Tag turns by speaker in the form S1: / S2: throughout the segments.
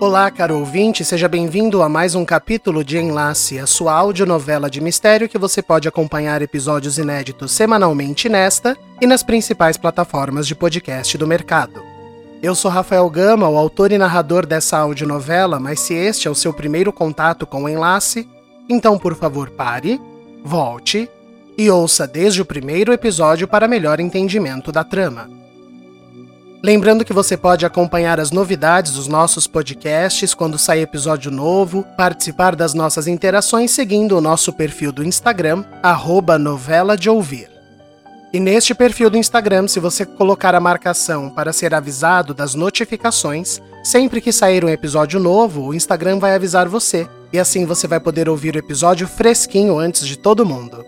S1: Olá, caro ouvinte, seja bem-vindo a mais um capítulo de Enlace, a sua audionovela de mistério que você pode acompanhar episódios inéditos semanalmente nesta e nas principais plataformas de podcast do mercado. Eu sou Rafael Gama, o autor e narrador dessa audionovela, mas se este é o seu primeiro contato com o Enlace, então por favor pare, volte e ouça desde o primeiro episódio para melhor entendimento da trama. Lembrando que você pode acompanhar as novidades dos nossos podcasts quando sair episódio novo, participar das nossas interações seguindo o nosso perfil do Instagram, arroba novela de ouvir. E neste perfil do Instagram, se você colocar a marcação para ser avisado das notificações, sempre que sair um episódio novo, o Instagram vai avisar você, e assim você vai poder ouvir o episódio fresquinho antes de todo mundo.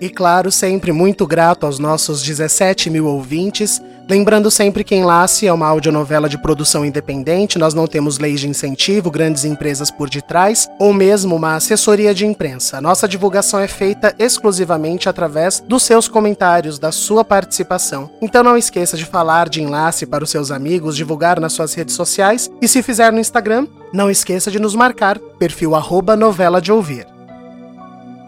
S1: E claro, sempre muito grato aos nossos 17 mil ouvintes. Lembrando sempre que Enlace é uma audionovela de produção independente, nós não temos leis de incentivo, grandes empresas por detrás, ou mesmo uma assessoria de imprensa. Nossa divulgação é feita exclusivamente através dos seus comentários, da sua participação. Então não esqueça de falar de Enlace para os seus amigos, divulgar nas suas redes sociais e se fizer no Instagram, não esqueça de nos marcar, perfil arroba novela de ouvir.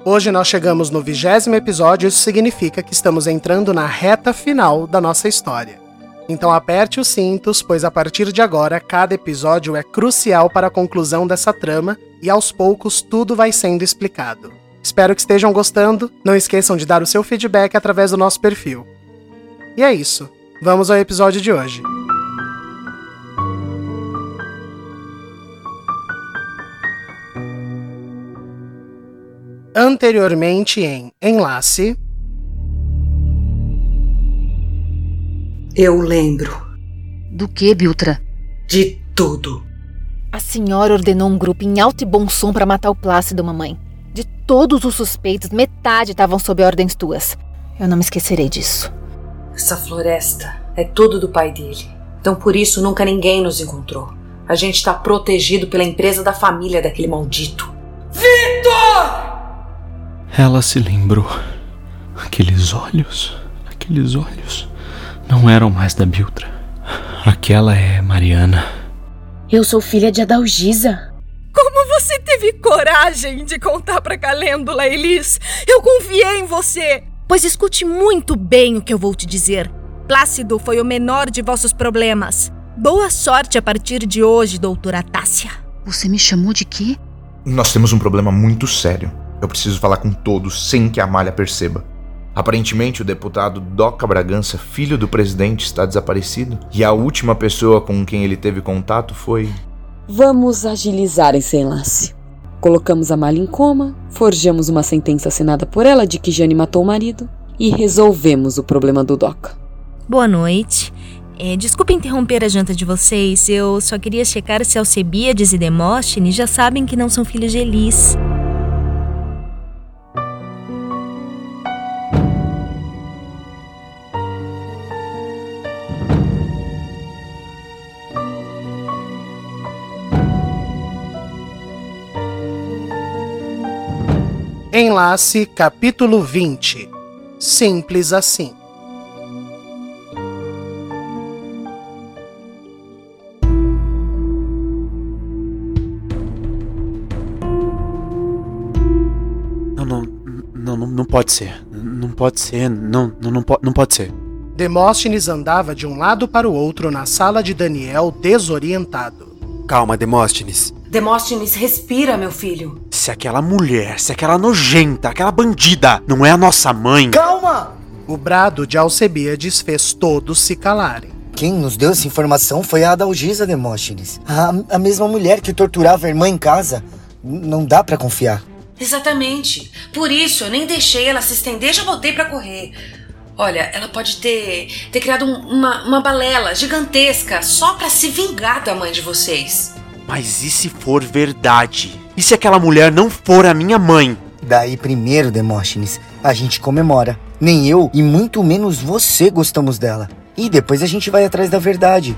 S1: Hoje nós chegamos no vigésimo episódio, isso significa que estamos entrando na reta final da nossa história. Então aperte os cintos, pois a partir de agora cada episódio é crucial para a conclusão dessa trama e aos poucos tudo vai sendo explicado. Espero que estejam gostando, não esqueçam de dar o seu feedback através do nosso perfil. E é isso, vamos ao episódio de hoje. Anteriormente em Enlace.
S2: Eu lembro.
S3: Do que, Biltra?
S2: De tudo.
S3: A senhora ordenou um grupo em alto e bom som para matar o Plácido, mamãe. De todos os suspeitos, metade estavam sob ordens tuas. Eu não me esquecerei disso.
S2: Essa floresta é tudo do pai dele. Então por isso nunca ninguém nos encontrou. A gente está protegido pela empresa da família daquele maldito. Vitor!
S4: Ela se lembrou. Aqueles olhos, aqueles olhos não eram mais da Biltra. Aquela é Mariana.
S5: Eu sou filha de Adalgisa.
S6: Como você teve coragem de contar pra Calêndula, Elis? Eu confiei em você. Pois escute muito bem o que eu vou te dizer. Plácido foi o menor de vossos problemas. Boa sorte a partir de hoje, doutora Tássia.
S3: Você me chamou de quê?
S7: Nós temos um problema muito sério. Eu preciso falar com todos sem que a malha perceba. Aparentemente, o deputado Doca Bragança, filho do presidente, está desaparecido. E a última pessoa com quem ele teve contato foi.
S5: Vamos agilizar esse enlace. Colocamos a malha em coma, forjamos uma sentença assinada por ela de que Jane matou o marido e resolvemos o problema do Doca.
S6: Boa noite. É, desculpe interromper a janta de vocês, eu só queria checar se Alcebiades e Demóstenes já sabem que não são filhos de Elis.
S1: Enlace capítulo 20 Simples assim.
S4: Não, não, não, não, pode ser. Não pode ser. Não, não, não, pode, não pode ser.
S1: Demóstenes andava de um lado para o outro na sala de Daniel, desorientado.
S8: Calma, Demóstenes.
S2: Demóstenes, respira, meu filho.
S8: Se aquela mulher, se aquela nojenta, aquela bandida não é a nossa mãe.
S9: Calma!
S1: O brado de Alcebiades fez todos se calarem.
S9: Quem nos deu essa informação foi a Adalgisa Demóstenes. A, a mesma mulher que torturava a irmã em casa. Não dá pra confiar.
S2: Exatamente. Por isso eu nem deixei ela se estender, já voltei pra correr. Olha, ela pode ter, ter criado um- uma, uma balela gigantesca só pra se vingar da mãe de vocês.
S8: Mas e se for verdade? E se aquela mulher não for a minha mãe?
S9: Daí primeiro, Demóstenes, a gente comemora. Nem eu e muito menos você gostamos dela. E depois a gente vai atrás da verdade.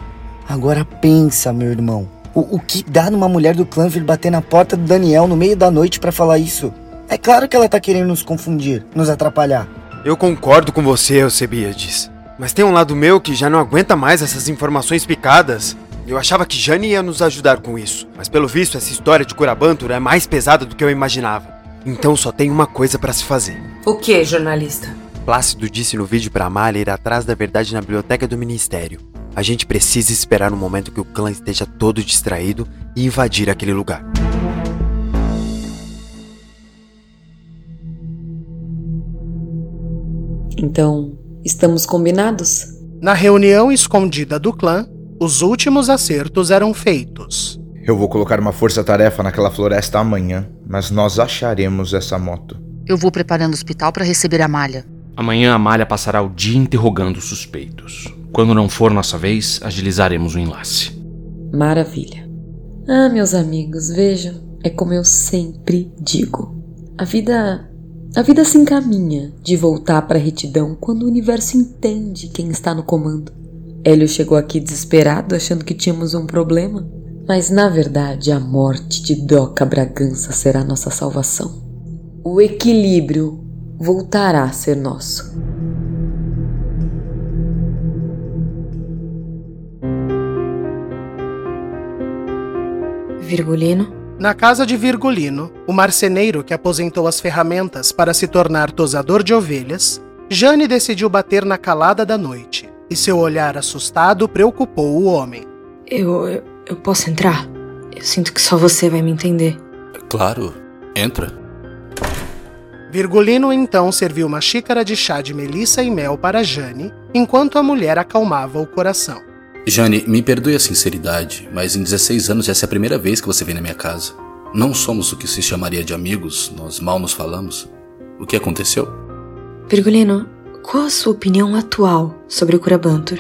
S9: Agora pensa, meu irmão. O, o que dá numa mulher do clã vir bater na porta do Daniel no meio da noite pra falar isso? É claro que ela tá querendo nos confundir, nos atrapalhar.
S8: Eu concordo com você, Eusebiades. Mas tem um lado meu que já não aguenta mais essas informações picadas. Eu achava que Jane ia nos ajudar com isso, mas pelo visto essa história de Curabantur é mais pesada do que eu imaginava. Então só tem uma coisa pra se fazer.
S2: O que, jornalista?
S8: Plácido disse no vídeo pra Amália ir atrás da verdade na biblioteca do ministério. A gente precisa esperar um momento que o clã esteja todo distraído e invadir aquele lugar.
S5: Então, estamos combinados?
S1: Na reunião escondida do clã, os últimos acertos eram feitos.
S7: Eu vou colocar uma força-tarefa naquela floresta amanhã, mas nós acharemos essa moto.
S10: Eu vou preparando o hospital para receber a malha.
S4: Amanhã a Malha passará o dia interrogando os suspeitos. Quando não for nossa vez, agilizaremos o enlace.
S5: Maravilha. Ah, meus amigos, vejam, é como eu sempre digo. A vida. A vida se encaminha de voltar para a retidão quando o universo entende quem está no comando. Hélio chegou aqui desesperado, achando que tínhamos um problema. Mas na verdade, a morte de Doca Bragança será nossa salvação. O equilíbrio voltará a ser nosso.
S11: Virgulino?
S1: Na casa de Virgulino, o marceneiro que aposentou as ferramentas para se tornar tosador de ovelhas, Jane decidiu bater na calada da noite, e seu olhar assustado preocupou o homem.
S11: Eu, eu, eu posso entrar? Eu sinto que só você vai me entender.
S12: Claro, entra.
S1: Virgulino então serviu uma xícara de chá de melissa e mel para Jane, enquanto a mulher acalmava o coração.
S12: Jane, me perdoe a sinceridade, mas em 16 anos essa é a primeira vez que você vem na minha casa. Não somos o que se chamaria de amigos, nós mal nos falamos. O que aconteceu?
S11: Virgulino, qual a sua opinião atual sobre o Curabantur?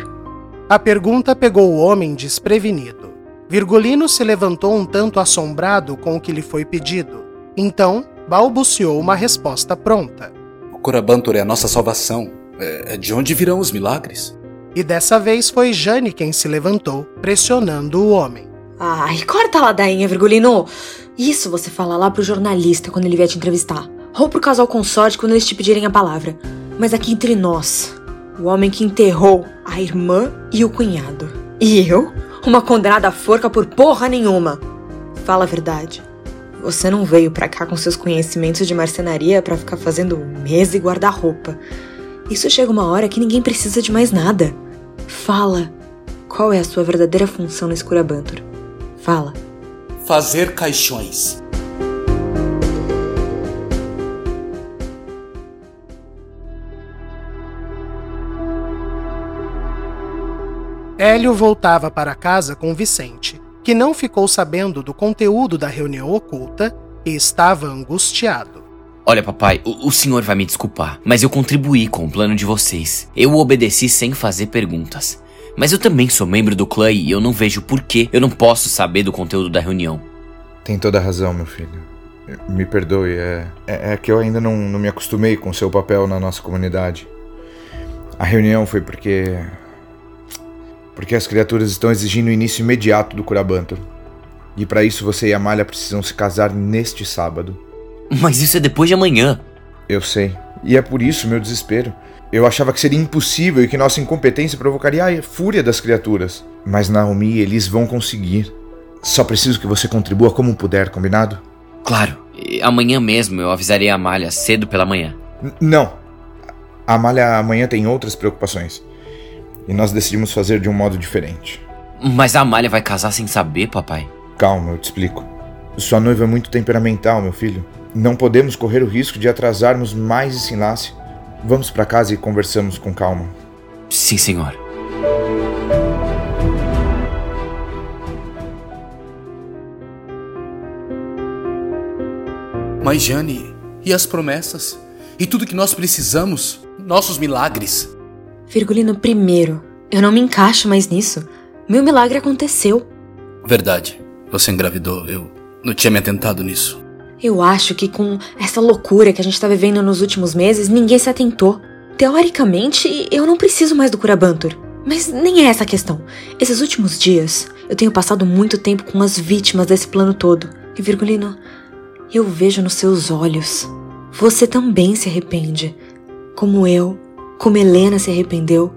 S1: A pergunta pegou o homem desprevenido. Virgulino se levantou um tanto assombrado com o que lhe foi pedido. Então, balbuciou uma resposta pronta.
S12: O Corabantor é a nossa salvação. É, é de onde virão os milagres?
S1: E dessa vez foi Jane quem se levantou, pressionando o homem.
S11: Ai, corta a ladainha, Virgulino! Isso você fala lá pro jornalista quando ele vier te entrevistar. Ou pro casal consorte quando eles te pedirem a palavra. Mas aqui entre nós, o homem que enterrou a irmã e o cunhado. E eu? Uma condenada forca por porra nenhuma. Fala a verdade. Você não veio pra cá com seus conhecimentos de marcenaria pra ficar fazendo mesa e guarda-roupa. Isso chega uma hora que ninguém precisa de mais nada. Fala. Qual é a sua verdadeira função no Escurabantur? Fala.
S12: Fazer caixões.
S1: Hélio voltava para casa com Vicente, que não ficou sabendo do conteúdo da reunião oculta e estava angustiado.
S13: Olha, papai, o, o, senhor vai me desculpar, mas eu contribuí com o plano de vocês. Eu obedeci sem fazer perguntas. Mas eu também sou membro do clã e eu não vejo por que eu não posso saber do conteúdo da reunião.
S7: Tem toda a razão, meu filho. Me perdoe, é, é, é que eu ainda não, não me acostumei com seu papel na nossa comunidade. A reunião foi porque. Porque as criaturas estão exigindo o início imediato do Curabantor. E para isso você e a Malha precisam se casar neste sábado.
S13: Mas isso é depois de amanhã.
S7: Eu sei. E é por isso meu desespero. Eu achava que seria impossível e que nossa incompetência provocaria a fúria das criaturas. Mas Naomi e Elis vão conseguir. Só preciso que você contribua como puder, combinado?
S13: Claro. E amanhã mesmo eu avisarei a Amália cedo pela manhã.
S7: N não. A Amália amanhã tem outras preocupações. E nós decidimos fazer de um modo diferente.
S13: Mas a Amália vai casar sem saber, papai?
S7: Calma, eu te explico. Sua noiva é muito temperamental, meu filho. Não podemos correr o risco de atrasarmos mais esse enlace. Vamos para casa e conversamos com calma.
S13: Sim, senhor.
S12: Mas, Jane, e as promessas? E tudo que nós precisamos? nossos milagres.
S11: Virgulino, primeiro, eu não me encaixo mais nisso. Meu milagre aconteceu.
S12: Verdade. Você engravidou. Eu não tinha me atentado nisso.
S11: Eu acho que com essa loucura que a gente tá vivendo nos últimos meses, ninguém se atentou. Teoricamente, eu não preciso mais do Curabantur. Mas nem é essa a questão. Esses últimos dias, eu tenho passado muito tempo com as vítimas desse plano todo. E Virgulino, eu vejo nos seus olhos. Você também se arrepende. Como eu, como Helena se arrependeu,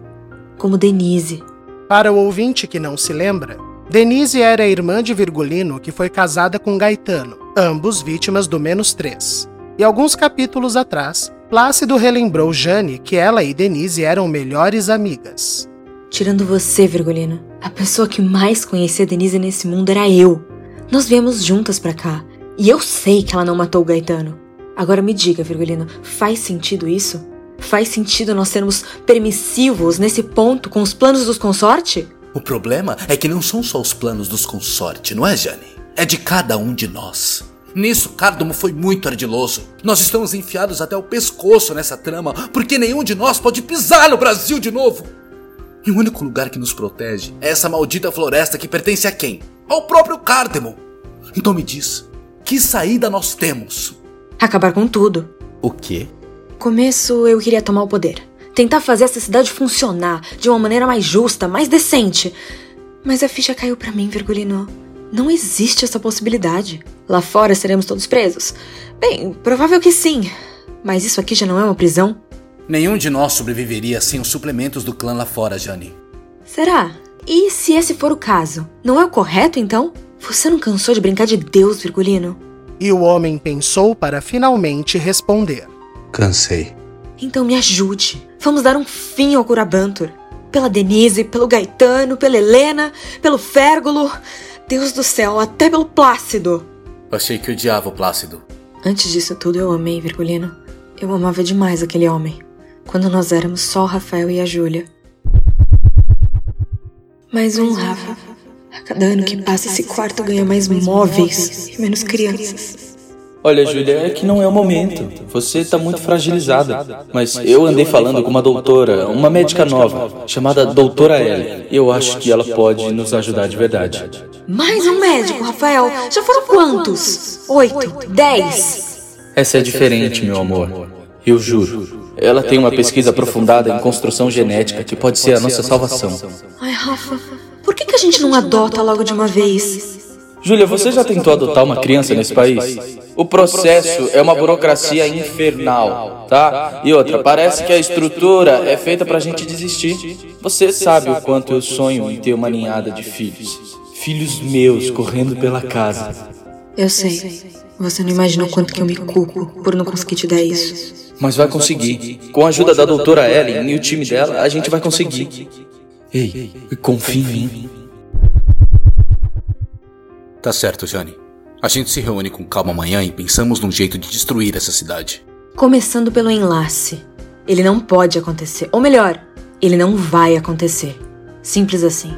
S11: como Denise.
S1: Para o ouvinte que não se lembra, Denise era a irmã de Virgulino que foi casada com Gaetano, ambos vítimas do menos três. E alguns capítulos atrás, Plácido relembrou Jane que ela e Denise eram melhores amigas.
S11: Tirando você, Virgulino, a pessoa que mais conhecia Denise nesse mundo era eu. Nós viemos juntas para cá. E eu sei que ela não matou o Gaetano. Agora me diga, Virgulino, faz sentido isso? Faz sentido nós sermos permissivos nesse ponto com os planos dos consorte?
S12: O problema é que não são só os planos dos consorte, não é, Jane? É de cada um de nós. Nisso, Cardomo foi muito ardiloso. Nós estamos enfiados até o pescoço nessa trama, porque nenhum de nós pode pisar no Brasil de novo. E o único lugar que nos protege é essa maldita floresta que pertence a quem? Ao próprio Cardemon. Então me diz, que saída nós temos?
S11: Acabar com tudo.
S12: O quê?
S11: Começo, eu queria tomar o poder. Tentar fazer essa cidade funcionar de uma maneira mais justa, mais decente. Mas a ficha caiu para mim, Virgulino. Não existe essa possibilidade. Lá fora seremos todos presos. Bem, provável que sim. Mas isso aqui já não é uma prisão.
S12: Nenhum de nós sobreviveria sem os suplementos do clã lá fora, Jane.
S11: Será? E se esse for o caso? Não é o correto, então? Você não cansou de brincar de Deus, Virgulino?
S1: E o homem pensou para finalmente responder.
S12: Cansei.
S11: Então me ajude. Vamos dar um fim ao Curabantur. Pela Denise, pelo Gaetano, pela Helena, pelo Férgulo. Deus do céu, até pelo Plácido.
S12: Achei que odiava o Plácido.
S11: Antes disso tudo, eu amei Virgulino. Eu amava demais aquele homem quando nós éramos só o Rafael e a Júlia. Mais um, Rafa. A cada ano que passa, esse quarto ganha mais móveis e menos crianças.
S4: Olha, Júlia, é que não é o momento. Você está muito fragilizada. Mas eu andei falando com uma doutora, uma médica nova, chamada Doutora Ellie. Eu acho que ela pode nos ajudar de verdade.
S11: Mais um médico, Rafael. Já foram quantos? Oito? Dez?
S4: Essa é diferente, meu amor. Eu juro. Ela tem uma pesquisa aprofundada em construção genética que pode ser a nossa salvação.
S11: Ai, Rafa, por que, que a gente não adota logo de uma vez?
S4: Júlia, você já tentou adotar uma criança nesse país? O processo é uma burocracia infernal, tá? E outra, parece que a estrutura é feita pra gente desistir. Você sabe o quanto eu sonho em ter uma ninhada de filhos. Filhos meus correndo pela casa.
S11: Eu sei. Você não imagina o quanto que eu me culpo por não conseguir te dar isso.
S4: Mas vai conseguir. Com a ajuda da doutora Ellen e o time dela, a gente vai conseguir. Ei, confia em mim.
S12: Tá certo, Jane. A gente se reúne com calma amanhã e pensamos num jeito de destruir essa cidade.
S11: Começando pelo enlace. Ele não pode acontecer. Ou melhor, ele não vai acontecer. Simples assim.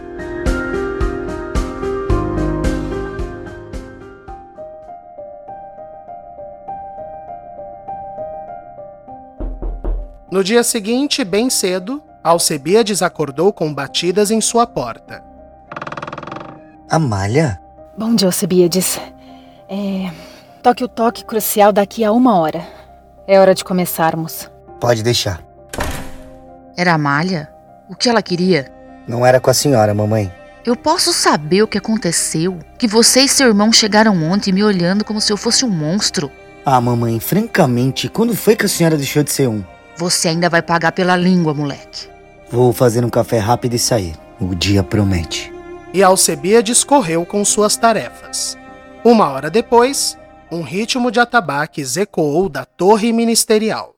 S1: No dia seguinte, bem cedo, Alcebiades acordou com batidas em sua porta.
S9: Amália?
S3: Bom dia, Alcebiades. É. Toque o toque crucial daqui a uma hora. É hora de começarmos.
S9: Pode deixar.
S10: Era Amália? O que ela queria?
S9: Não era com a senhora, mamãe.
S10: Eu posso saber o que aconteceu? Que você e seu irmão chegaram ontem me olhando como se eu fosse um monstro.
S9: Ah, mamãe, francamente, quando foi que a senhora deixou de ser um?
S10: Você ainda vai pagar pela língua, moleque.
S9: Vou fazer um café rápido e sair. O dia promete.
S1: E Alcebiades correu com suas tarefas. Uma hora depois, um ritmo de atabaques ecoou da torre ministerial.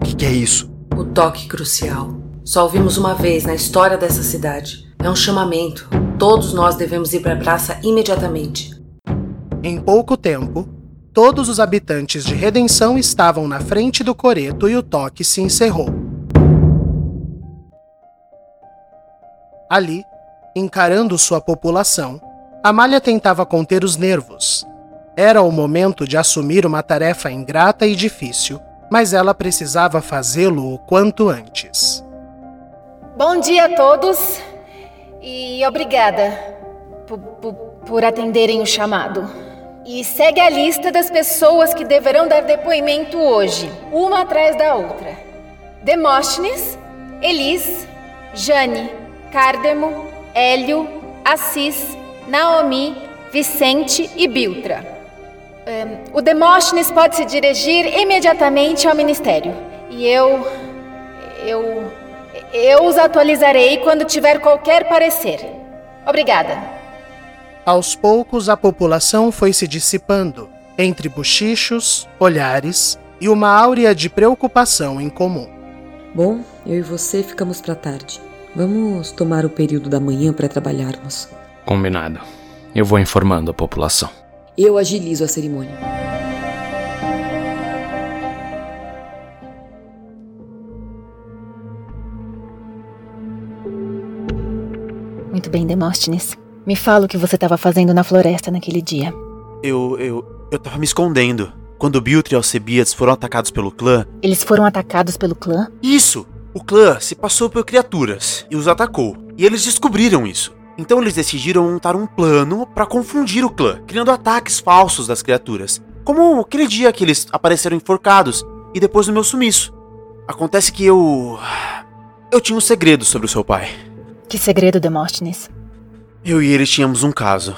S8: O que, que é isso?
S2: O toque crucial. Só ouvimos uma vez na história dessa cidade. É um chamamento. Todos nós devemos ir para a praça imediatamente.
S1: Em pouco tempo, todos os habitantes de Redenção estavam na frente do coreto e o toque se encerrou. Ali, encarando sua população, Amália tentava conter os nervos. Era o momento de assumir uma tarefa ingrata e difícil, mas ela precisava fazê-lo o quanto antes.
S3: Bom dia a todos e obrigada por, por, por atenderem o chamado. E segue a lista das pessoas que deverão dar depoimento hoje, uma atrás da outra: Demóstenes, Elis, Jane, Cárdemo, Hélio, Assis, Naomi, Vicente e Biltra. Um, o Demóstenes pode se dirigir imediatamente ao ministério. E eu. Eu. Eu os atualizarei quando tiver qualquer parecer. Obrigada.
S1: Aos poucos, a população foi se dissipando, entre bochichos, olhares e uma áurea de preocupação em comum.
S5: Bom, eu e você ficamos para tarde. Vamos tomar o período da manhã para trabalharmos.
S14: Combinado. Eu vou informando a população.
S5: Eu agilizo a cerimônia.
S3: Muito bem, Demóstenes. Me fala o que você estava fazendo na floresta naquele dia.
S8: Eu. eu. eu tava me escondendo. Quando Biltre e Alcebiades foram atacados pelo clã.
S3: Eles foram atacados pelo clã?
S8: Isso! O clã se passou por criaturas e os atacou. E eles descobriram isso. Então eles decidiram montar um plano para confundir o clã, criando ataques falsos das criaturas. Como aquele dia que eles apareceram enforcados e depois do meu sumiço. Acontece que eu. Eu tinha um segredo sobre o seu pai.
S3: Que segredo, Demóstenes?
S8: Eu e ele tínhamos um caso.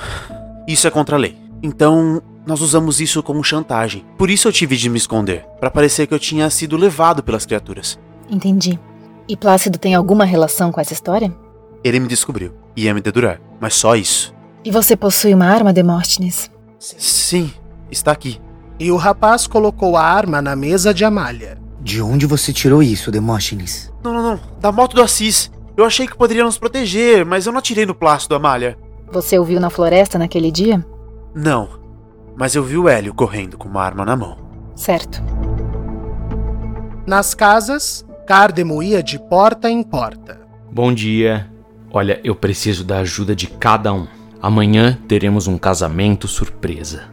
S8: Isso é contra a lei. Então, nós usamos isso como chantagem. Por isso eu tive de me esconder, para parecer que eu tinha sido levado pelas criaturas.
S3: Entendi. E Plácido tem alguma relação com essa história?
S8: Ele me descobriu e ia me dedurar, mas só isso.
S3: E você possui uma arma, Demóstenes?
S8: Sim, está aqui.
S1: E o rapaz colocou a arma na mesa de Amália.
S9: De onde você tirou isso, Demóstenes?
S8: Não, não, não. Da moto do Assis. Eu achei que poderia nos proteger, mas eu não atirei no plástico, Amália.
S3: Você o viu na floresta naquele dia?
S8: Não, mas eu vi o Hélio correndo com uma arma na mão.
S3: Certo.
S1: Nas casas, Cardemo ia de porta em porta.
S14: Bom dia. Olha, eu preciso da ajuda de cada um. Amanhã teremos um casamento surpresa.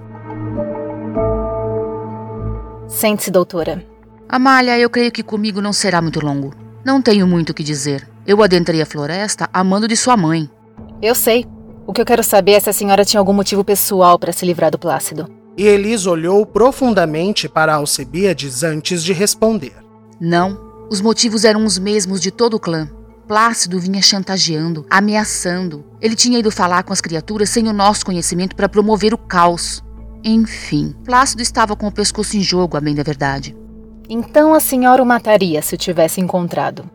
S3: Sente-se, doutora.
S10: Amália, eu creio que comigo não será muito longo. Não tenho muito o que dizer. Eu adentrei a floresta a mando de sua mãe.
S3: Eu sei. O que eu quero saber é se a senhora tinha algum motivo pessoal para se livrar do Plácido.
S1: E Elis olhou profundamente para Alcebiades antes de responder.
S10: Não. Os motivos eram os mesmos de todo o clã. Plácido vinha chantageando, ameaçando. Ele tinha ido falar com as criaturas sem o nosso conhecimento para promover o caos. Enfim, Plácido estava com o pescoço em jogo, a bem da verdade.
S3: Então a senhora o mataria se o tivesse encontrado.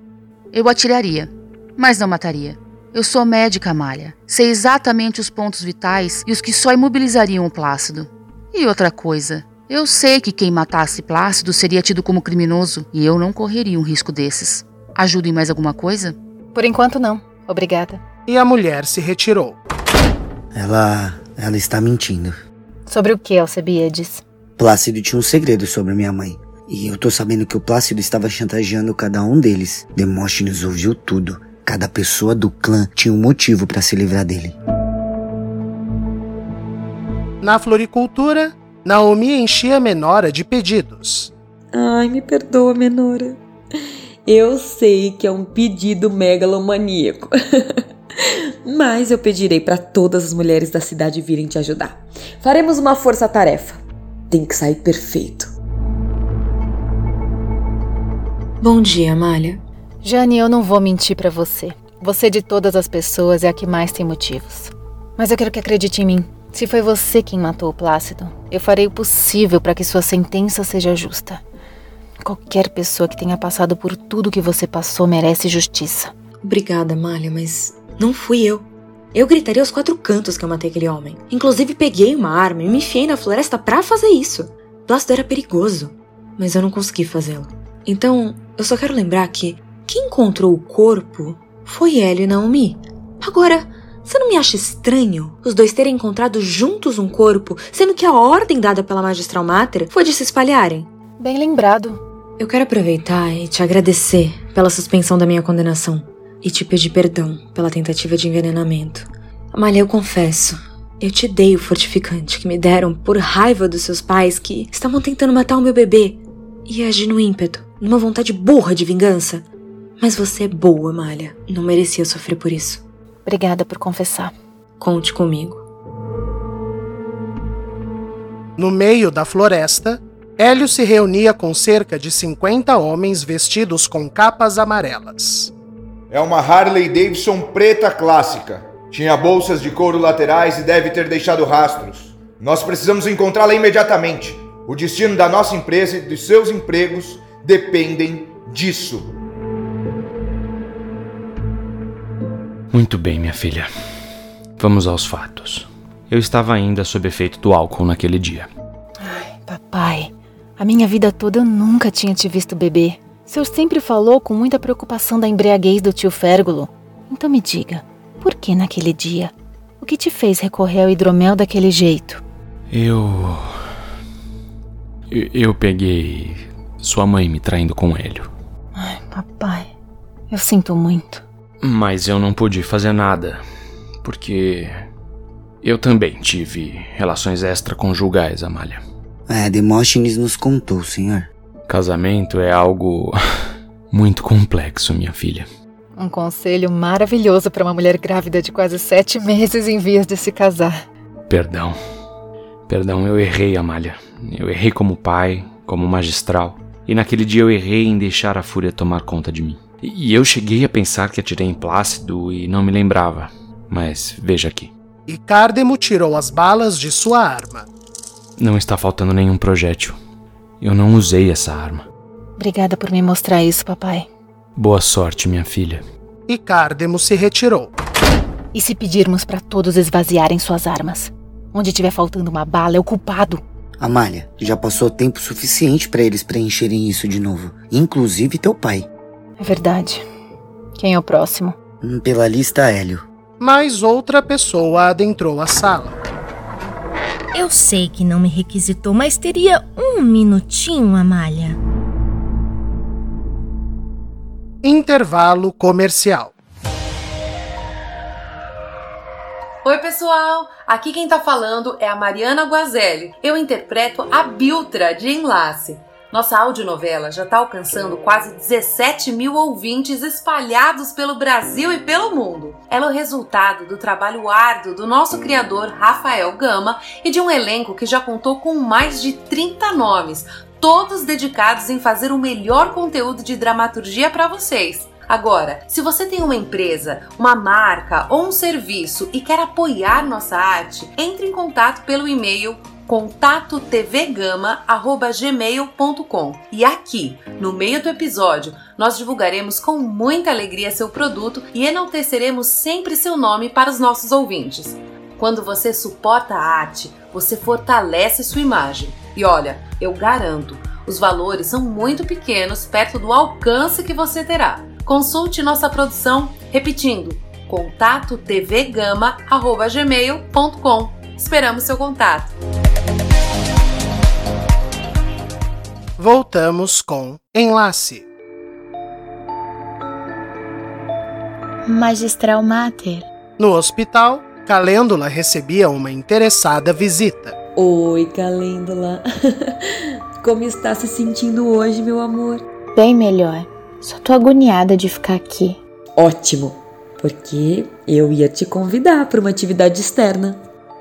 S10: Eu atiraria, mas não mataria. Eu sou médica, Malha. Sei exatamente os pontos vitais e os que só imobilizariam o Plácido. E outra coisa, eu sei que quem matasse Plácido seria tido como criminoso e eu não correria um risco desses. Ajudo em mais alguma coisa?
S3: Por enquanto não. Obrigada.
S1: E a mulher se retirou.
S9: Ela. ela está mentindo.
S3: Sobre o que, Alcebiades?
S9: Plácido tinha um segredo sobre minha mãe. E eu tô sabendo que o Plácido estava chantageando cada um deles. Demóstenes ouviu tudo. Cada pessoa do clã tinha um motivo para se livrar dele.
S1: Na floricultura, Naomi enchia a Menora de pedidos.
S5: Ai, me perdoa, Menora. Eu sei que é um pedido megalomaníaco. Mas eu pedirei para todas as mulheres da cidade virem te ajudar. Faremos uma força-tarefa. Tem que sair perfeito.
S11: Bom dia, Amália.
S3: Jane, eu não vou mentir para você. Você de todas as pessoas é a que mais tem motivos. Mas eu quero que acredite em mim. Se foi você quem matou o Plácido, eu farei o possível para que sua sentença seja justa. Qualquer pessoa que tenha passado por tudo que você passou merece justiça.
S11: Obrigada, Amália, mas não fui eu. Eu gritaria aos quatro cantos que eu matei aquele homem. Inclusive, peguei uma arma e me enfiei na floresta para fazer isso. Plácido era perigoso, mas eu não consegui fazê-lo. Então, eu só quero lembrar que quem encontrou o corpo foi Hélio e Naomi. Agora, você não me acha estranho os dois terem encontrado juntos um corpo, sendo que a ordem dada pela Magistral Mater foi de se espalharem?
S3: Bem lembrado.
S11: Eu quero aproveitar e te agradecer pela suspensão da minha condenação. e te pedir perdão pela tentativa de envenenamento. Amália, eu confesso, eu te dei o fortificante que me deram por raiva dos seus pais que estavam tentando matar o meu bebê. E agi no ímpeto, numa vontade burra de vingança. Mas você é boa, Amália. Não merecia sofrer por isso.
S3: Obrigada por confessar.
S11: Conte comigo.
S1: No meio da floresta, Hélio se reunia com cerca de 50 homens vestidos com capas amarelas.
S7: É uma Harley Davidson preta clássica. Tinha bolsas de couro laterais e deve ter deixado rastros. Nós precisamos encontrá-la imediatamente. O destino da nossa empresa e dos seus empregos dependem disso.
S14: Muito bem, minha filha. Vamos aos fatos. Eu estava ainda sob efeito do álcool naquele dia.
S3: Ai, papai, a minha vida toda eu nunca tinha te visto beber. O senhor sempre falou com muita preocupação da embriaguez do tio Férgulo. Então me diga, por que naquele dia? O que te fez recorrer ao hidromel daquele jeito?
S14: Eu. Eu, eu peguei sua mãe me traindo com Hélio.
S3: Ai, papai, eu sinto muito.
S14: Mas eu não pude fazer nada, porque eu também tive relações extraconjugais, Amália.
S9: É, Demóstenes nos contou, senhor.
S14: Casamento é algo muito complexo, minha filha.
S3: Um conselho maravilhoso para uma mulher grávida de quase sete meses em vias de se casar.
S14: Perdão. Perdão, eu errei, Amália. Eu errei como pai, como magistral. E naquele dia eu errei em deixar a fúria tomar conta de mim. E eu cheguei a pensar que atirei em Plácido e não me lembrava. Mas veja aqui.
S1: E Cardemo tirou as balas de sua arma.
S14: Não está faltando nenhum projétil. Eu não usei essa arma.
S3: Obrigada por me mostrar isso, papai.
S14: Boa sorte, minha filha.
S1: E Cardemo se retirou.
S3: E se pedirmos para todos esvaziarem suas armas? Onde tiver faltando uma bala é o culpado.
S9: Amália, já passou tempo suficiente para eles preencherem isso de novo, inclusive teu pai.
S3: É verdade. Quem é o próximo?
S9: Hum, Pela lista, Hélio.
S1: Mas outra pessoa adentrou a sala.
S6: Eu sei que não me requisitou, mas teria um minutinho, Amália.
S1: Intervalo comercial.
S2: Oi, pessoal! Aqui quem tá falando é a Mariana Guazelli. Eu interpreto a Biltra de Enlace. Nossa audionovela já está alcançando quase 17 mil ouvintes espalhados pelo Brasil e pelo mundo. Ela é o resultado do trabalho árduo do nosso criador Rafael Gama e de um elenco que já contou com mais de 30 nomes, todos dedicados em fazer o melhor conteúdo de dramaturgia para vocês. Agora, se você tem uma empresa, uma marca ou um serviço e quer apoiar nossa arte, entre em contato pelo e-mail contatotvgama@gmail.com. E aqui, no meio do episódio, nós divulgaremos com muita alegria seu produto e enalteceremos sempre seu nome para os nossos ouvintes. Quando você suporta a arte, você fortalece sua imagem. E olha, eu garanto, os valores são muito pequenos perto do alcance que você terá. Consulte nossa produção repetindo contatotvgama@gmail.com. Esperamos seu contato.
S1: Voltamos com Enlace.
S15: Magistral Mater.
S1: No hospital, Calêndula recebia uma interessada visita.
S5: Oi, Calêndula. Como está se sentindo hoje, meu amor?
S15: Bem melhor. Só tô agoniada de ficar aqui.
S5: Ótimo, porque eu ia te convidar para uma atividade externa.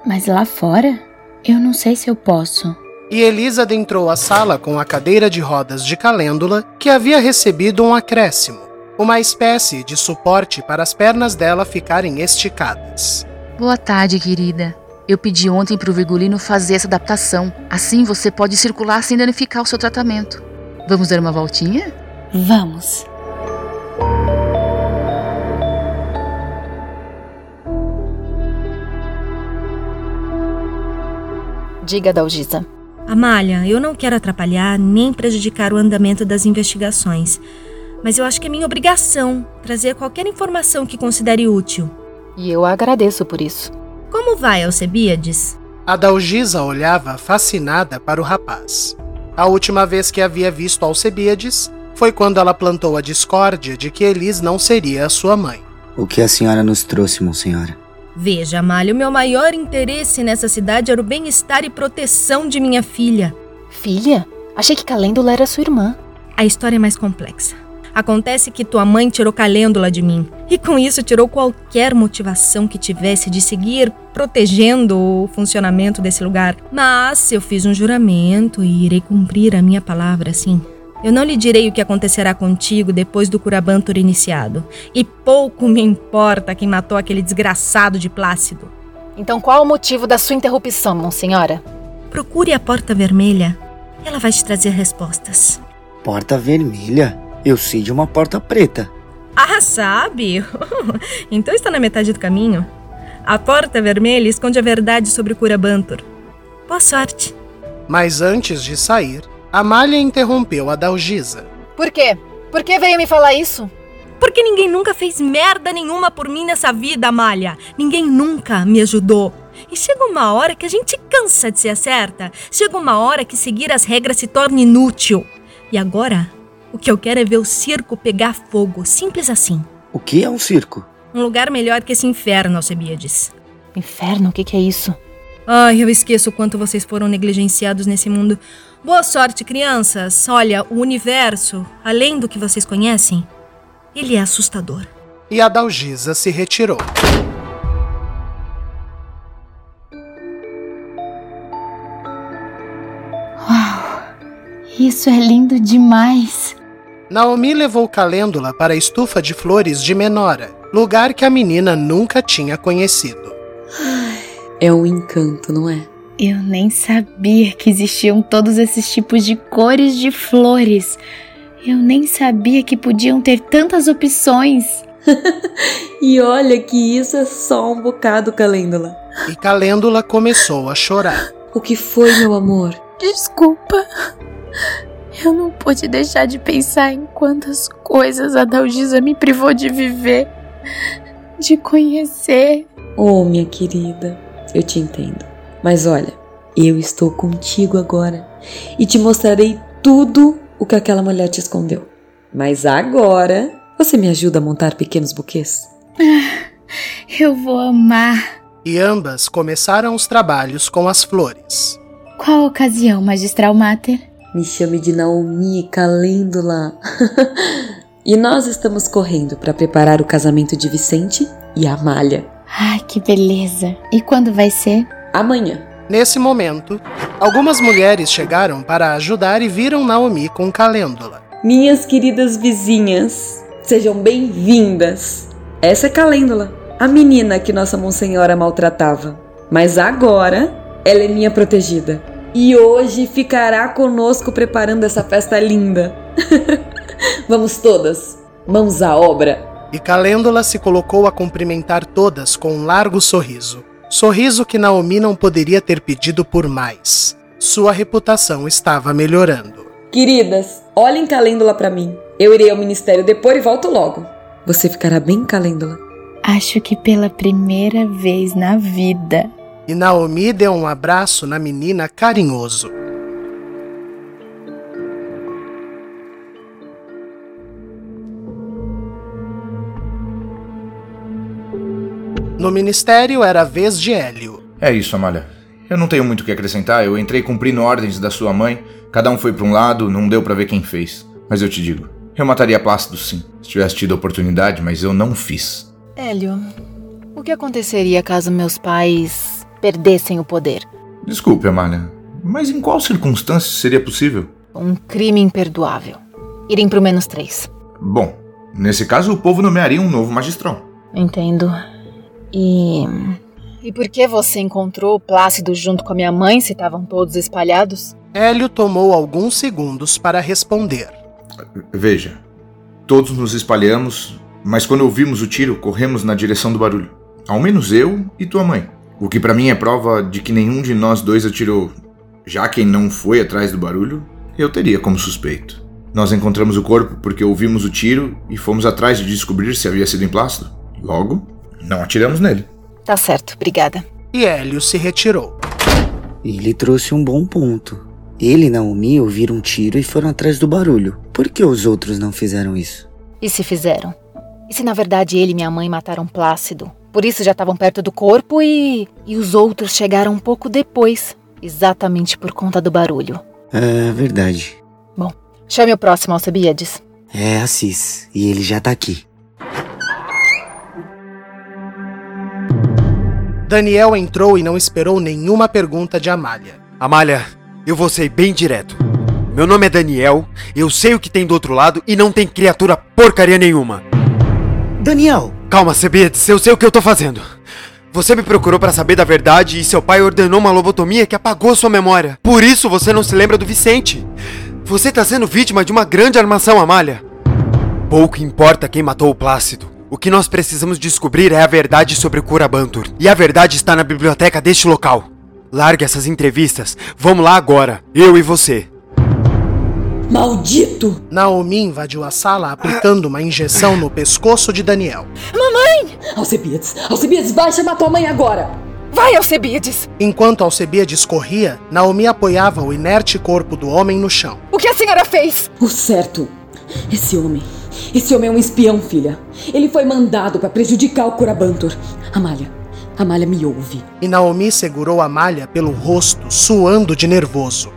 S15: Mas lá fora, eu não sei se eu posso.
S1: E Elisa adentrou a sala com a cadeira de rodas de Calêndula, que havia recebido um acréscimo, uma espécie de suporte para as pernas dela ficarem esticadas.
S10: Boa tarde, querida. Eu pedi ontem pro Virgulino fazer essa adaptação. Assim você pode circular sem danificar o seu tratamento. Vamos dar uma voltinha?
S15: Vamos.
S3: Diga, Dalgisa.
S6: Amália, eu não quero atrapalhar nem prejudicar o andamento das investigações, mas eu acho que é minha obrigação trazer qualquer informação que considere útil.
S3: E eu agradeço por isso.
S6: Como vai, Alcebiades?
S1: A Dalgisa olhava fascinada para o rapaz. A última vez que havia visto Alcebiades foi quando ela plantou a discórdia de que Elis não seria a sua mãe.
S9: O que a senhora nos trouxe, Monsenhora?
S6: Veja, Amália, o meu maior interesse nessa cidade era o bem-estar e proteção de minha filha.
S3: Filha? Achei que Calêndula era sua irmã.
S6: A história é mais complexa. Acontece que tua mãe tirou Calêndula de mim. E com isso tirou qualquer motivação que tivesse de seguir protegendo o funcionamento desse lugar. Mas eu fiz um juramento e irei cumprir a minha palavra, sim. Eu não lhe direi o que acontecerá contigo depois do Curabantur iniciado. E pouco me importa quem matou aquele desgraçado de Plácido.
S3: Então qual o motivo da sua interrupção, Monsenhora?
S6: Procure a Porta Vermelha. Ela vai te trazer respostas.
S9: Porta vermelha? Eu sei de uma porta preta.
S6: Ah, sabe? então está na metade do caminho. A Porta Vermelha esconde a verdade sobre o Curabantur. Boa sorte.
S1: Mas antes de sair, Amália interrompeu a Dalgisa.
S3: Por quê? Por que veio me falar isso?
S6: Porque ninguém nunca fez merda nenhuma por mim nessa vida, Amália. Ninguém nunca me ajudou. E chega uma hora que a gente cansa de ser certa. Chega uma hora que seguir as regras se torna inútil. E agora, o que eu quero é ver o circo pegar fogo. Simples assim.
S9: O que é um circo?
S6: Um lugar melhor que esse inferno, Alcebiades.
S3: Inferno? O que, que é isso?
S6: Ai, eu esqueço o quanto vocês foram negligenciados nesse mundo. Boa sorte, crianças. Olha, o universo, além do que vocês conhecem, ele é assustador.
S1: E a Dalgisa se retirou.
S15: Uau! Isso é lindo demais!
S1: Naomi levou Calêndula para a estufa de flores de Menora, lugar que a menina nunca tinha conhecido.
S5: É um encanto, não é?
S15: Eu nem sabia que existiam todos esses tipos de cores de flores. Eu nem sabia que podiam ter tantas opções.
S5: e olha que isso é só um bocado, Calêndula.
S1: E Calêndula começou a chorar.
S5: O que foi, meu amor?
S15: Desculpa. Eu não pude deixar de pensar em quantas coisas a Dalgisa me privou de viver, de conhecer.
S5: Oh, minha querida, eu te entendo. Mas olha, eu estou contigo agora e te mostrarei tudo o que aquela mulher te escondeu. Mas agora você me ajuda a montar pequenos buquês?
S15: Ah, eu vou amar.
S1: E ambas começaram os trabalhos com as flores.
S15: Qual ocasião, magistral Mater?
S5: Me chame de Naomi Calêndula. e nós estamos correndo para preparar o casamento de Vicente e Amália.
S15: Ai, que beleza! E quando vai ser?
S5: Amanhã.
S1: Nesse momento, algumas mulheres chegaram para ajudar e viram Naomi com Calêndula.
S5: Minhas queridas vizinhas, sejam bem-vindas. Essa é Calêndula, a menina que Nossa Monsenhora maltratava. Mas agora ela é minha protegida. E hoje ficará conosco preparando essa festa linda. Vamos todas, mãos à obra.
S1: E Calêndula se colocou a cumprimentar todas com um largo sorriso. Sorriso que Naomi não poderia ter pedido por mais. Sua reputação estava melhorando.
S5: Queridas, olhem Calêndula para mim. Eu irei ao ministério depois e volto logo. Você ficará bem, Calêndula?
S15: Acho que pela primeira vez na vida.
S1: E Naomi deu um abraço na menina carinhoso. No ministério era a vez de Hélio.
S7: É isso, Amália. Eu não tenho muito o que acrescentar. Eu entrei cumprindo ordens da sua mãe. Cada um foi para um lado, não deu para ver quem fez. Mas eu te digo, eu mataria Plácido sim, se tivesse tido a oportunidade, mas eu não fiz.
S3: Hélio, o que aconteceria caso meus pais perdessem o poder?
S7: Desculpe, Amália, mas em qual circunstância seria possível?
S3: Um crime imperdoável. Irem pro menos três.
S7: Bom, nesse caso o povo nomearia um novo magistral.
S3: Entendo. E. E por que você encontrou o Plácido junto com a minha mãe se estavam todos espalhados?
S1: Hélio tomou alguns segundos para responder.
S7: Veja, todos nos espalhamos, mas quando ouvimos o tiro, corremos na direção do barulho. Ao menos eu e tua mãe. O que para mim é prova de que nenhum de nós dois atirou. Já quem não foi atrás do barulho, eu teria como suspeito. Nós encontramos o corpo porque ouvimos o tiro e fomos atrás de descobrir se havia sido em Plácido. Logo, não atiramos nele.
S3: Tá certo, obrigada.
S1: E Hélio se retirou.
S9: Ele trouxe um bom ponto. Ele e Naomi ouviram um tiro e foram atrás do barulho. Por que os outros não fizeram isso?
S16: E se fizeram? E se na verdade ele e minha mãe mataram Plácido? Por isso já estavam perto do corpo e. E os outros chegaram um pouco depois, exatamente por conta do barulho.
S9: É verdade.
S16: Bom, chame o próximo, Alcebiades.
S9: É Assis, e ele já tá aqui.
S1: Daniel entrou e não esperou nenhuma pergunta de Amália.
S17: Amália, eu vou ser bem direto. Meu nome é Daniel, eu sei o que tem do outro lado e não tem criatura porcaria nenhuma.
S9: Daniel!
S17: Calma, Cebedes, eu sei o que eu tô fazendo. Você me procurou para saber da verdade e seu pai ordenou uma lobotomia que apagou sua memória. Por isso você não se lembra do Vicente. Você tá sendo vítima de uma grande armação, Amália. Pouco importa quem matou o Plácido. O que nós precisamos descobrir é a verdade sobre o Curabantur. E a verdade está na biblioteca deste local. Largue essas entrevistas. Vamos lá agora. Eu e você.
S5: Maldito!
S1: Naomi invadiu a sala aplicando uma injeção no pescoço de Daniel.
S3: Mamãe!
S5: Alcebiades! Alcebiades, vai chamar tua mãe agora!
S3: Vai, Alcebiades!
S1: Enquanto Alcebiades corria, Naomi apoiava o inerte corpo do homem no chão.
S3: O que a senhora fez?
S5: O certo. Esse homem. Esse homem é um espião, filha. Ele foi mandado para prejudicar o Curabantur. Amália, Amália me ouve.
S1: E Naomi segurou Amália pelo rosto, suando de nervoso.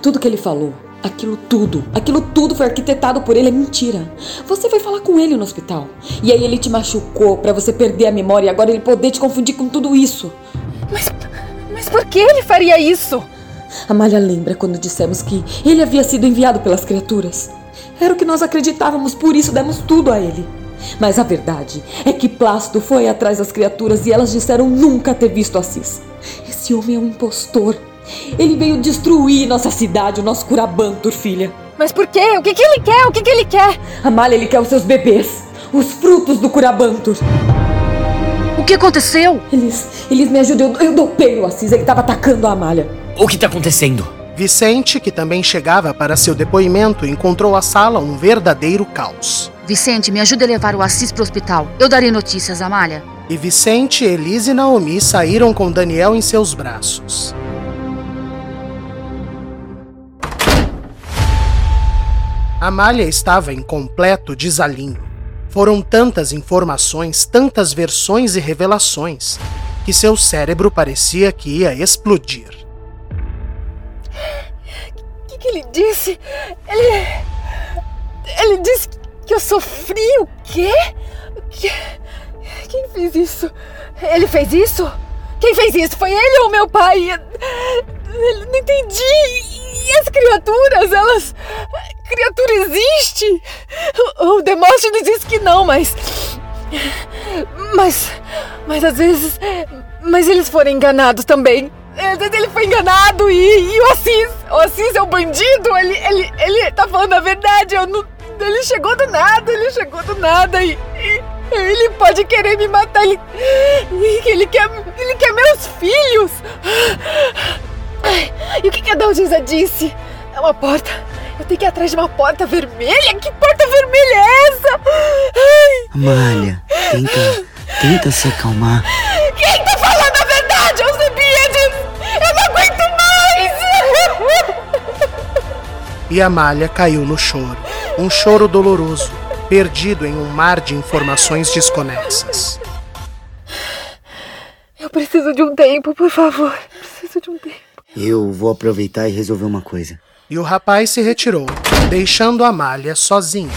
S5: Tudo que ele falou, aquilo tudo, aquilo tudo foi arquitetado por ele, é mentira. Você foi falar com ele no hospital. E aí ele te machucou para você perder a memória e agora ele poder te confundir com tudo isso.
S3: Mas, mas por que ele faria isso?
S5: Amália lembra quando dissemos que ele havia sido enviado pelas criaturas. Era o que nós acreditávamos, por isso demos tudo a ele. Mas a verdade é que Plácido foi atrás das criaturas e elas disseram nunca ter visto Assis. Esse homem é um impostor. Ele veio destruir nossa cidade, o nosso Curabantur, filha.
S3: Mas por quê? O que, que ele quer? O que, que ele quer?
S5: Amália, ele quer os seus bebês. Os frutos do Curabantur.
S10: O que aconteceu?
S5: Eles, eles me ajudam. Eu, eu dopei o Assis, ele estava atacando a Amália.
S13: O que tá acontecendo?
S1: Vicente, que também chegava para seu depoimento, encontrou a sala um verdadeiro caos.
S10: Vicente, me ajuda a levar o Assis pro hospital. Eu darei notícias, Amália.
S1: E Vicente, Elise e Naomi saíram com Daniel em seus braços. Amália estava em completo desalinho. Foram tantas informações, tantas versões e revelações, que seu cérebro parecia que ia explodir.
S3: Que, ele disse? Ele. Ele disse que eu sofri o quê? Que... Quem fez isso? Ele fez isso? Quem fez isso? Foi ele ou meu pai? Eu não entendi. E as criaturas, elas. Criatura existe? O, o Demóstenes disse que não, mas. Mas. Mas às vezes. Mas eles foram enganados também. Ele foi enganado e, e o Assis. O Assis é o bandido. Ele, ele, ele tá falando a verdade. Eu não, ele chegou do nada. Ele chegou do nada e. e ele pode querer me matar. Ele, ele, quer, ele quer meus filhos. E o que, que a Dalgisa disse? É uma porta. Eu tenho que ir atrás de uma porta vermelha? Que porta vermelha é essa? Ai.
S9: Amália, tenta, tenta se acalmar.
S3: Quem tá falando a verdade, Alcebiades? Eu não aguento mais!
S1: E Amália caiu no choro. Um choro doloroso, perdido em um mar de informações desconexas.
S3: Eu preciso de um tempo, por favor. Preciso de um tempo.
S9: Eu vou aproveitar e resolver uma coisa.
S1: E o rapaz se retirou, deixando Amália sozinha.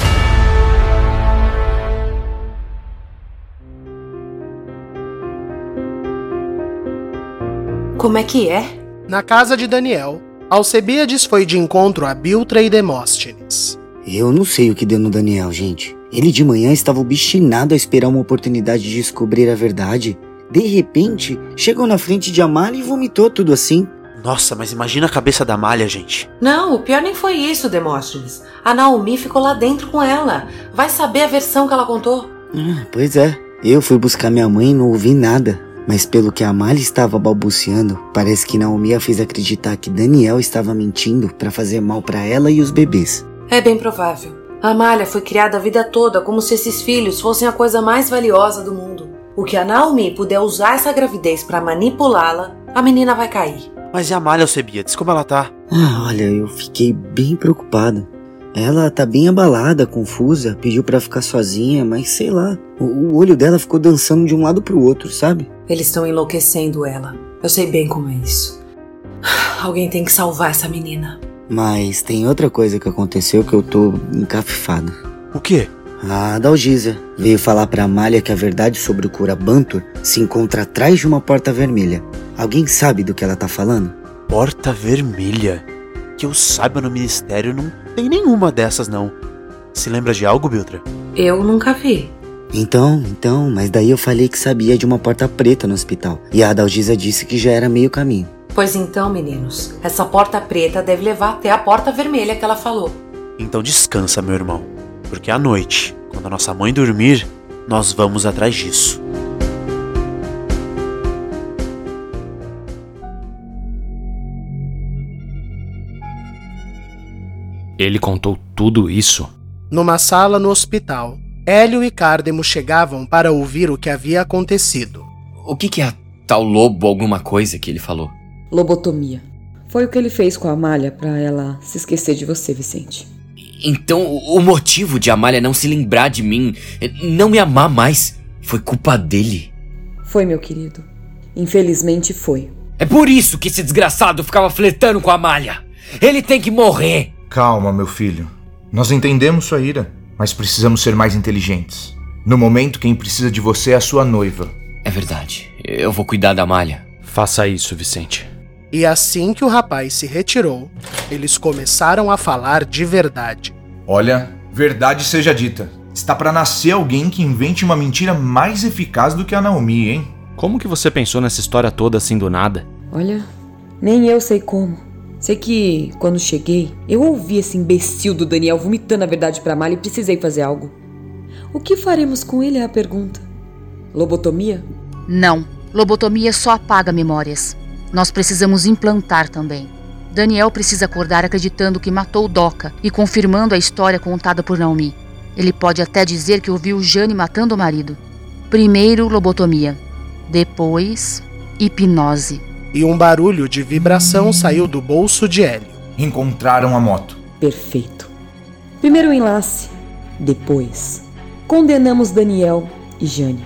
S2: Como é que é?
S1: Na casa de Daniel, Alcebiades foi de encontro a Biltra e Demóstenes.
S9: Eu não sei o que deu no Daniel, gente. Ele de manhã estava obstinado a esperar uma oportunidade de descobrir a verdade. De repente, chegou na frente de Amália e vomitou tudo assim.
S17: Nossa, mas imagina a cabeça da Malha, gente.
S2: Não, o pior nem foi isso, Demóstenes. A Naomi ficou lá dentro com ela. Vai saber a versão que ela contou.
S9: Ah, pois é. Eu fui buscar minha mãe e não ouvi nada. Mas pelo que a Amália estava balbuciando, parece que Naomi a fez acreditar que Daniel estava mentindo para fazer mal para ela e os bebês.
S2: É bem provável. A Amália foi criada a vida toda como se esses filhos fossem a coisa mais valiosa do mundo. O que a Naomi puder usar essa gravidez para manipulá-la, a menina vai cair.
S8: Mas e a Malha, Alcebiades, como ela tá?
S9: Ah, olha, eu fiquei bem preocupado. Ela tá bem abalada, confusa, pediu para ficar sozinha, mas sei lá. O, o, olho dela ficou dançando de um lado pro outro, sabe?
S2: Eles estão enlouquecendo ela. Eu sei bem como é isso. Alguém tem que salvar essa menina.
S9: Mas tem outra coisa que aconteceu que eu tô encafifado.
S8: O quê?
S9: A Dalgisa veio falar pra Amália que a verdade sobre o cura Bantur se encontra atrás de uma porta vermelha. Alguém sabe do que ela tá falando?
S8: Porta vermelha? Que eu saiba no ministério não tem nenhuma dessas não. Se lembra de algo, Biltra?
S2: Eu nunca vi.
S9: Então, então, mas daí eu falei que sabia de uma porta preta no hospital. E a Adalgisa disse que já era meio caminho.
S2: Pois então, meninos, essa porta preta deve levar até a porta vermelha que ela falou.
S8: Então descansa, meu irmão. Porque à noite, quando a nossa mãe dormir, nós vamos atrás disso.
S14: Ele contou tudo isso?
S1: Numa sala no hospital, Hélio e Cardemo chegavam para ouvir o que havia acontecido.
S13: O que, que é a tal lobo alguma coisa que ele falou?
S5: Lobotomia. Foi o que ele fez com a Amália para ela se esquecer de você, Vicente.
S13: Então, o motivo de Amália não se lembrar de mim, não me amar mais, foi culpa dele?
S5: Foi, meu querido. Infelizmente foi.
S13: É por isso que esse desgraçado ficava flertando com a Amália. Ele tem que morrer.
S7: Calma, meu filho. Nós entendemos sua ira, mas precisamos ser mais inteligentes. No momento, quem precisa de você é a sua noiva.
S13: É verdade. Eu vou cuidar da malha.
S14: Faça isso, Vicente.
S1: E assim que o rapaz se retirou, eles começaram a falar de verdade.
S7: Olha, verdade seja dita. Está para nascer alguém que invente uma mentira mais eficaz do que a Naomi, hein?
S14: Como que você pensou nessa história toda assim do nada?
S5: Olha, nem eu sei como. Sei que, quando cheguei, eu ouvi esse imbecil do Daniel vomitando a verdade pra Malha e precisei fazer algo. O que faremos com ele é a pergunta. Lobotomia?
S10: Não. Lobotomia só apaga memórias. Nós precisamos implantar também. Daniel precisa acordar acreditando que matou Doca e confirmando a história contada por Naomi. Ele pode até dizer que ouviu Jane matando o marido. Primeiro, lobotomia. Depois, hipnose
S1: e um barulho de vibração saiu do bolso de Hélio.
S7: Encontraram a moto.
S5: Perfeito. Primeiro o enlace, depois condenamos Daniel e Jane.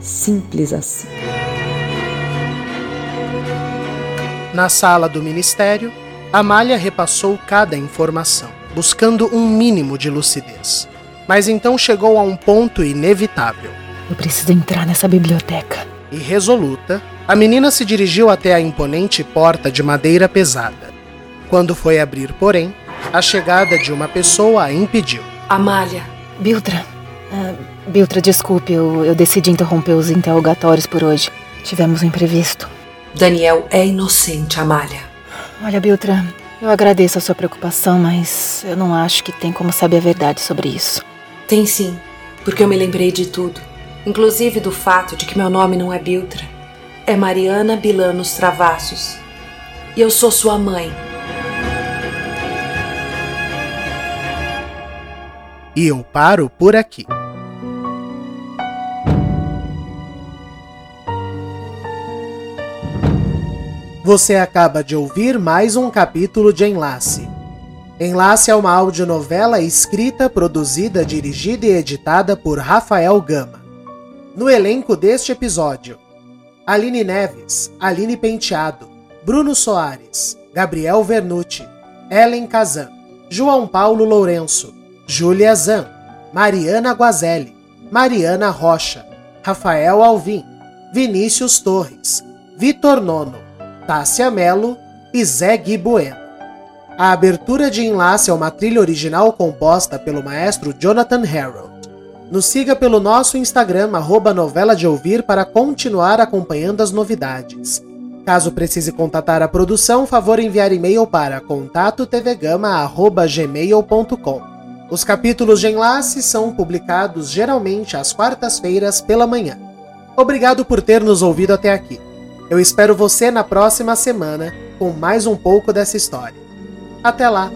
S5: Simples assim.
S1: Na sala do ministério, Amália repassou cada informação, buscando um mínimo de lucidez. Mas então chegou a um ponto inevitável.
S3: Eu preciso entrar nessa biblioteca.
S1: E resoluta, a menina se dirigiu até a imponente porta de madeira pesada. Quando foi abrir, porém, a chegada de uma pessoa a impediu.
S2: Amália.
S3: Biltra. Uh, Biltra, desculpe, eu, eu decidi interromper os interrogatórios por hoje. Tivemos um imprevisto.
S2: Daniel é inocente, Amália.
S3: Olha, Biltra, eu agradeço a sua preocupação, mas eu não acho que tem como saber a verdade sobre isso.
S2: Tem sim, porque eu me lembrei de tudo. Inclusive do fato de que meu nome não é Biltra é Mariana Bilanos Travassos e eu sou sua mãe.
S1: E eu paro por aqui. Você acaba de ouvir mais um capítulo de Enlace. Enlace é uma audionovela escrita, produzida, dirigida e editada por Rafael Gama. No elenco deste episódio, Aline Neves, Aline Penteado, Bruno Soares, Gabriel Vernucci, Ellen Kazan, João Paulo Lourenço, Júlia Zan, Mariana Guazelli, Mariana Rocha, Rafael Alvim, Vinícius Torres, Vitor Nono, Tássia Melo e Zé Gui Bueno. A abertura de enlace é uma trilha original composta pelo maestro Jonathan Harold. Nos siga pelo nosso Instagram, arroba novela de ouvir, para continuar acompanhando as novidades. Caso precise contatar a produção, favor enviar e-mail para contatotvgama.gmail.com. Os capítulos de enlace são publicados geralmente às quartas-feiras pela manhã. Obrigado por ter nos ouvido até aqui. Eu espero você na próxima semana com mais um pouco dessa história. Até lá!